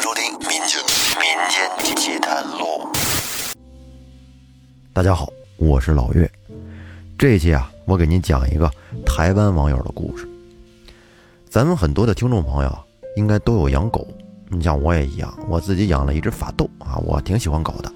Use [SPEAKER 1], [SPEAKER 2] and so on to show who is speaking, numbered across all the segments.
[SPEAKER 1] 迎收听《民间民间奇谈录》。
[SPEAKER 2] 大家好，我是老岳。这一期啊，我给您讲一个台湾网友的故事。咱们很多的听众朋友应该都有养狗，你像我也一样，我自己养了一只法斗啊，我挺喜欢狗的。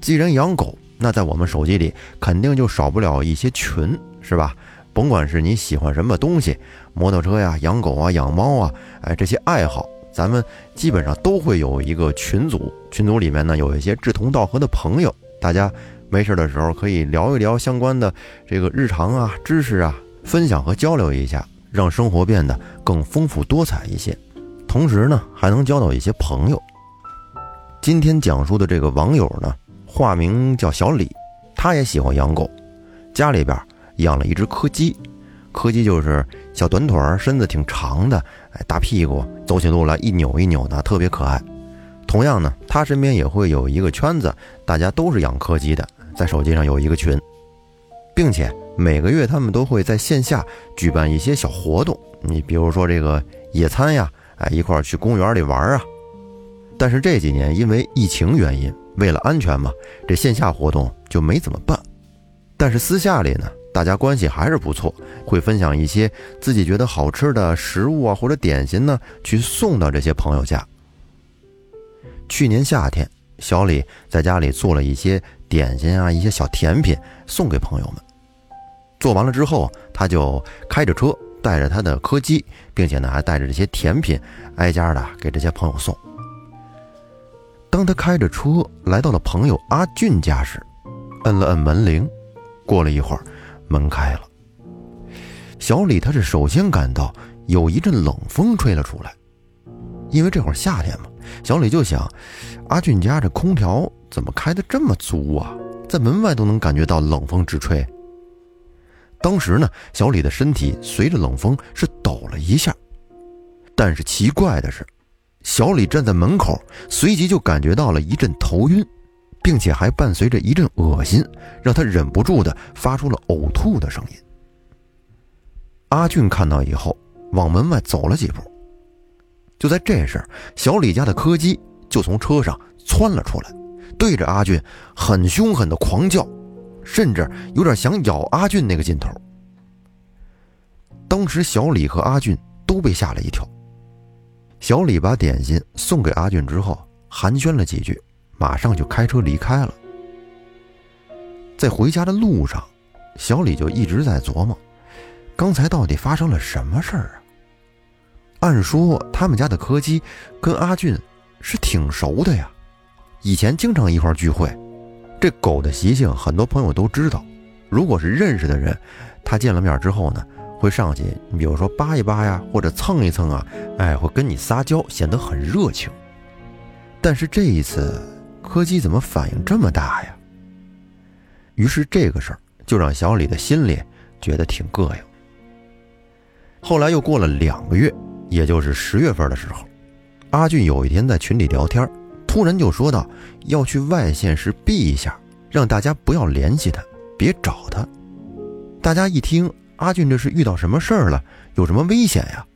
[SPEAKER 2] 既然养狗，那在我们手机里肯定就少不了一些群，是吧？甭管是你喜欢什么东西，摩托车呀、养狗啊、养猫啊，哎，这些爱好，咱们基本上都会有一个群组。群组里面呢，有一些志同道合的朋友，大家没事的时候可以聊一聊相关的这个日常啊、知识啊，分享和交流一下，让生活变得更丰富多彩一些。同时呢，还能交到一些朋友。今天讲述的这个网友呢，化名叫小李，他也喜欢养狗，家里边。养了一只柯基，柯基就是小短腿儿，身子挺长的，哎，大屁股，走起路来一扭一扭的，特别可爱。同样呢，他身边也会有一个圈子，大家都是养柯基的，在手机上有一个群，并且每个月他们都会在线下举办一些小活动，你比如说这个野餐呀，哎，一块儿去公园里玩啊。但是这几年因为疫情原因，为了安全嘛，这线下活动就没怎么办。但是私下里呢？大家关系还是不错，会分享一些自己觉得好吃的食物啊，或者点心呢，去送到这些朋友家。去年夏天，小李在家里做了一些点心啊，一些小甜品送给朋友们。做完了之后，他就开着车，带着他的柯基，并且呢，还带着这些甜品，挨家的给这些朋友送。当他开着车来到了朋友阿俊家时，摁了摁门铃，过了一会儿。门开了，小李他是首先感到有一阵冷风吹了出来，因为这会儿夏天嘛，小李就想，阿俊家这空调怎么开的这么足啊，在门外都能感觉到冷风直吹。当时呢，小李的身体随着冷风是抖了一下，但是奇怪的是，小李站在门口，随即就感觉到了一阵头晕。并且还伴随着一阵恶心，让他忍不住的发出了呕吐的声音。阿俊看到以后，往门外走了几步。就在这时，小李家的柯基就从车上窜了出来，对着阿俊很凶狠的狂叫，甚至有点想咬阿俊那个劲头。当时，小李和阿俊都被吓了一跳。小李把点心送给阿俊之后，寒暄了几句。马上就开车离开了。在回家的路上，小李就一直在琢磨，刚才到底发生了什么事儿啊？按说他们家的柯基跟阿俊是挺熟的呀，以前经常一块聚会。这狗的习性，很多朋友都知道。如果是认识的人，他见了面之后呢，会上去，你比如说扒一扒呀，或者蹭一蹭啊，哎，会跟你撒娇，显得很热情。但是这一次。柯基怎么反应这么大呀？于是这个事儿就让小李的心里觉得挺膈应。后来又过了两个月，也就是十月份的时候，阿俊有一天在群里聊天，突然就说到要去外县市避一下，让大家不要联系他，别找他。大家一听，阿俊这是遇到什么事儿了？有什么危险呀？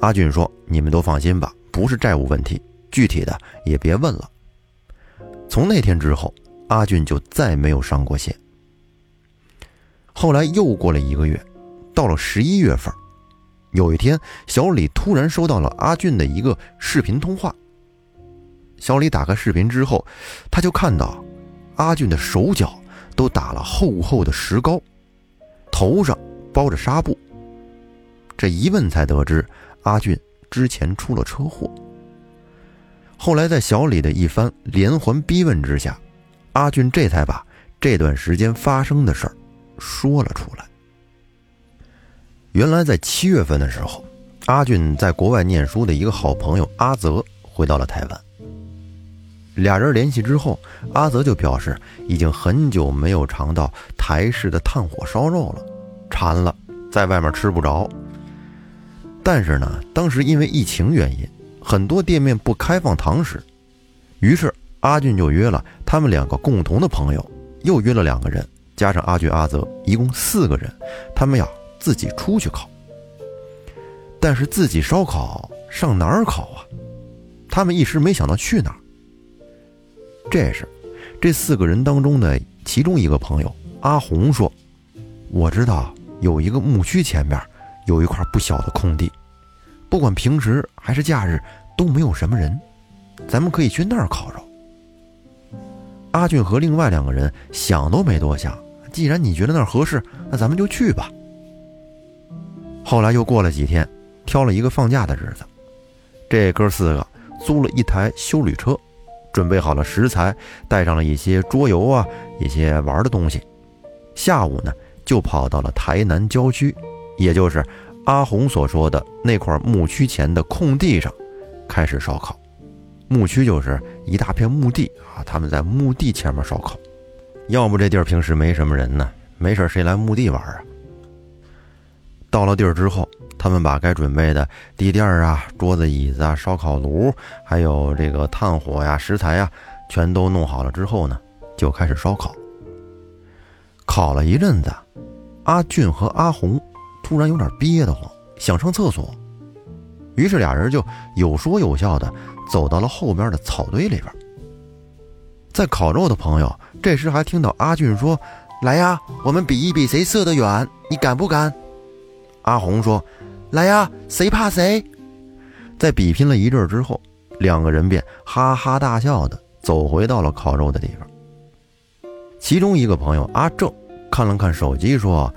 [SPEAKER 2] 阿俊说：“你们都放心吧，不是债务问题，具体的也别问了。”从那天之后，阿俊就再没有上过线。后来又过了一个月，到了十一月份，有一天，小李突然收到了阿俊的一个视频通话。小李打开视频之后，他就看到阿俊的手脚都打了厚厚的石膏，头上包着纱布。这一问才得知，阿俊之前出了车祸。后来，在小李的一番连环逼问之下，阿俊这才把这段时间发生的事儿说了出来。原来，在七月份的时候，阿俊在国外念书的一个好朋友阿泽回到了台湾。俩人联系之后，阿泽就表示已经很久没有尝到台式的炭火烧肉了，馋了，在外面吃不着。但是呢，当时因为疫情原因。很多店面不开放堂食，于是阿俊就约了他们两个共同的朋友，又约了两个人，加上阿俊、阿泽，一共四个人，他们要自己出去烤。但是自己烧烤上哪儿烤啊？他们一时没想到去哪儿。这时，这四个人当中的其中一个朋友阿红说：“我知道有一个牧区前面有一块不小的空地，不管平时还是假日都没有什么人，咱们可以去那儿烤肉。”阿俊和另外两个人想都没多想，既然你觉得那儿合适，那咱们就去吧。后来又过了几天，挑了一个放假的日子，这哥四个租了一台修旅车，准备好了食材，带上了一些桌游啊，一些玩的东西。下午呢，就跑到了台南郊区，也就是阿红所说的那块墓区前的空地上，开始烧烤。墓区就是一大片墓地啊，他们在墓地前面烧烤。要不这地儿平时没什么人呢，没事谁来墓地玩啊？到了地儿之后，他们把该准备的地垫啊、桌子、椅子啊、烧烤炉，还有这个炭火呀、食材呀，全都弄好了之后呢，就开始烧烤。烤了一阵子，阿俊和阿红突然有点憋得慌，想上厕所，于是俩人就有说有笑的。走到了后边的草堆里边，在烤肉的朋友这时还听到阿俊说：“来呀，我们比一比谁射得远，你敢不敢？”阿红说：“来呀，谁怕谁？”在比拼了一阵之后，两个人便哈哈大笑的走回到了烤肉的地方。其中一个朋友阿正看了看手机说：“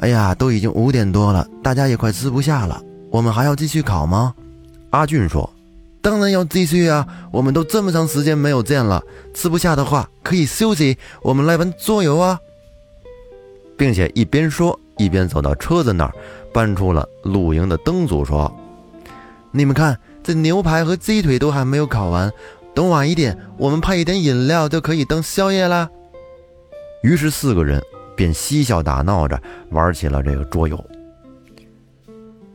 [SPEAKER 2] 哎呀，都已经五点多了，大家也快吃不下了，我们还要继续烤吗？”阿俊说。当然要继续啊！我们都这么长时间没有见了，吃不下的话可以休息。我们来玩桌游啊！并且一边说一边走到车子那儿，搬出了露营的灯组，说：“你们看，这牛排和鸡腿都还没有烤完，等晚一点，我们配一点饮料就可以当宵夜啦。”于是四个人便嬉笑打闹着玩起了这个桌游。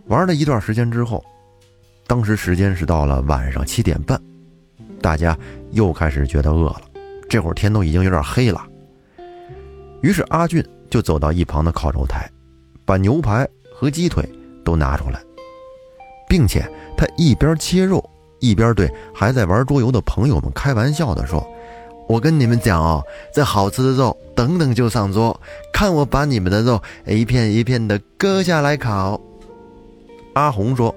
[SPEAKER 2] 玩了一段时间之后。当时时间是到了晚上七点半，大家又开始觉得饿了。这会儿天都已经有点黑了，于是阿俊就走到一旁的烤肉台，把牛排和鸡腿都拿出来，并且他一边切肉，一边对还在玩桌游的朋友们开玩笑地说：“我跟你们讲哦，这好吃的肉等等就上桌，看我把你们的肉一片一片的割下来烤。”阿红说。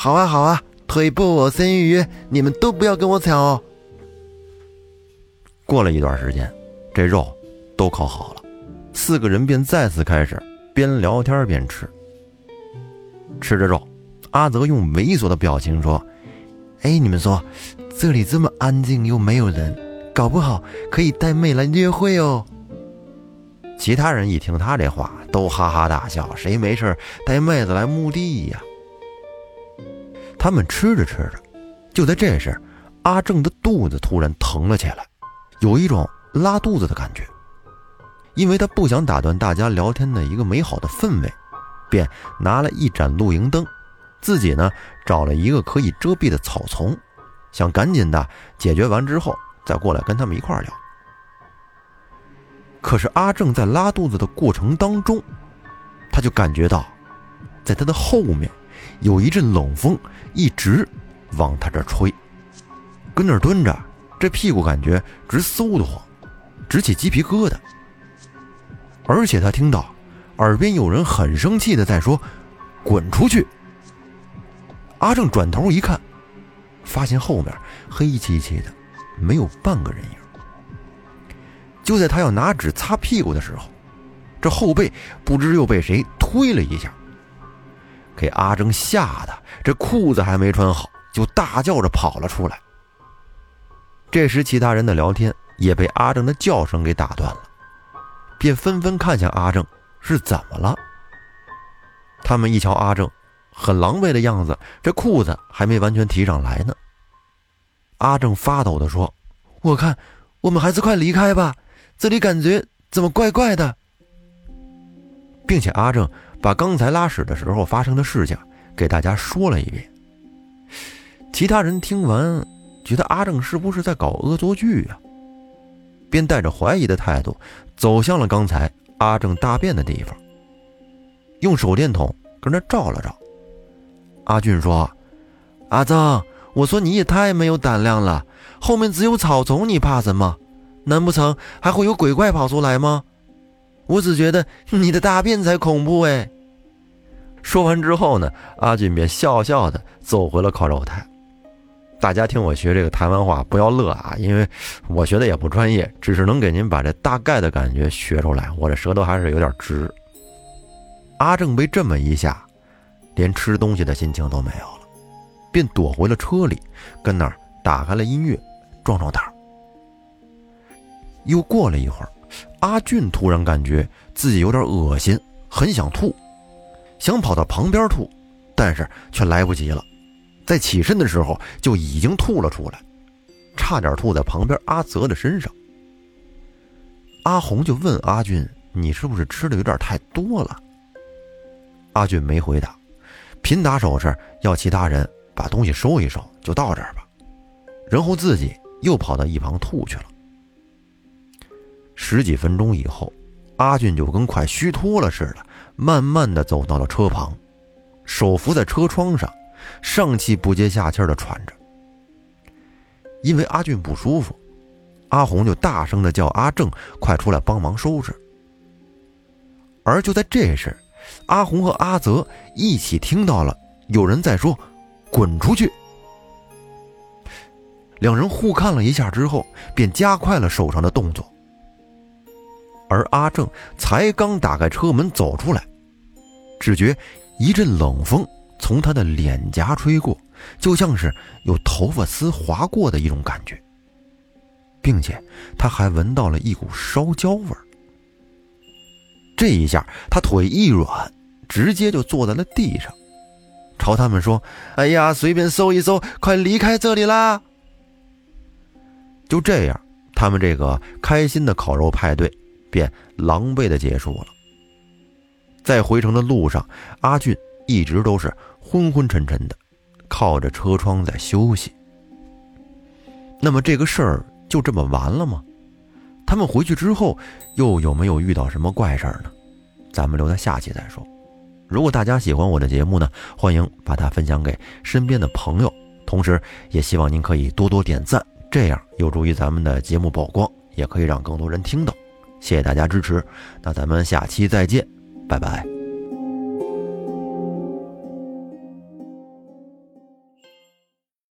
[SPEAKER 2] 好啊，好啊，腿部我先预约，你们都不要跟我抢哦。过了一段时间，这肉都烤好了，四个人便再次开始边聊天边吃。吃着肉，阿泽用猥琐的表情说：“哎，你们说，这里这么安静又没有人，搞不好可以带妹来约会哦。”其他人一听他这话，都哈哈大笑：“谁没事带妹子来墓地呀？”他们吃着吃着，就在这时，阿正的肚子突然疼了起来，有一种拉肚子的感觉。因为他不想打断大家聊天的一个美好的氛围，便拿了一盏露营灯，自己呢找了一个可以遮蔽的草丛，想赶紧的解决完之后再过来跟他们一块聊。可是阿正在拉肚子的过程当中，他就感觉到，在他的后面。有一阵冷风一直往他这吹，跟那儿蹲着，这屁股感觉直嗖得慌，直起鸡皮疙瘩。而且他听到耳边有人很生气的在说：“滚出去！”阿正转头一看，发现后面黑漆漆的，没有半个人影。就在他要拿纸擦屁股的时候，这后背不知又被谁推了一下。给阿正吓得，这裤子还没穿好，就大叫着跑了出来。这时，其他人的聊天也被阿正的叫声给打断了，便纷纷看向阿正是怎么了。他们一瞧阿正，很狼狈的样子，这裤子还没完全提上来呢。阿正发抖地说：“我看我们还是快离开吧，这里感觉怎么怪怪的。”并且阿正。把刚才拉屎的时候发生的事情给大家说了一遍。其他人听完，觉得阿正是不是在搞恶作剧啊？便带着怀疑的态度走向了刚才阿正大便的地方，用手电筒跟那照了照。阿俊说：“阿正，我说你也太没有胆量了，后面只有草丛，你怕什么？难不成还会有鬼怪跑出来吗？我只觉得你的大便才恐怖哎。说完之后呢，阿俊便笑笑的走回了烤肉台。大家听我学这个台湾话，不要乐啊，因为我学的也不专业，只是能给您把这大概的感觉学出来。我这舌头还是有点直。阿正被这么一下，连吃东西的心情都没有，便躲回了车里，跟那儿打开了音乐，壮壮胆。又过了一会儿，阿俊突然感觉自己有点恶心，很想吐，想跑到旁边吐，但是却来不及了。在起身的时候就已经吐了出来，差点吐在旁边阿泽的身上。阿红就问阿俊：“你是不是吃的有点太多了？”阿俊没回答，拼打手势要其他人把东西收一收，就到这儿吧，然后自己又跑到一旁吐去了。十几分钟以后，阿俊就跟快虚脱了似的，慢慢的走到了车旁，手扶在车窗上。上气不接下气的喘着，因为阿俊不舒服，阿红就大声的叫阿正快出来帮忙收拾。而就在这时，阿红和阿泽一起听到了有人在说：“滚出去！”两人互看了一下之后，便加快了手上的动作。而阿正才刚打开车门走出来，只觉一阵冷风。从他的脸颊吹过，就像是有头发丝划过的一种感觉，并且他还闻到了一股烧焦味儿。这一下，他腿一软，直接就坐在了地上，朝他们说：“哎呀，随便搜一搜，快离开这里啦！”就这样，他们这个开心的烤肉派对便狼狈的结束了。在回程的路上，阿俊一直都是。昏昏沉沉的，靠着车窗在休息。那么这个事儿就这么完了吗？他们回去之后又有没有遇到什么怪事儿呢？咱们留在下期再说。如果大家喜欢我的节目呢，欢迎把它分享给身边的朋友，同时也希望您可以多多点赞，这样有助于咱们的节目曝光，也可以让更多人听到。谢谢大家支持，那咱们下期再见，拜拜。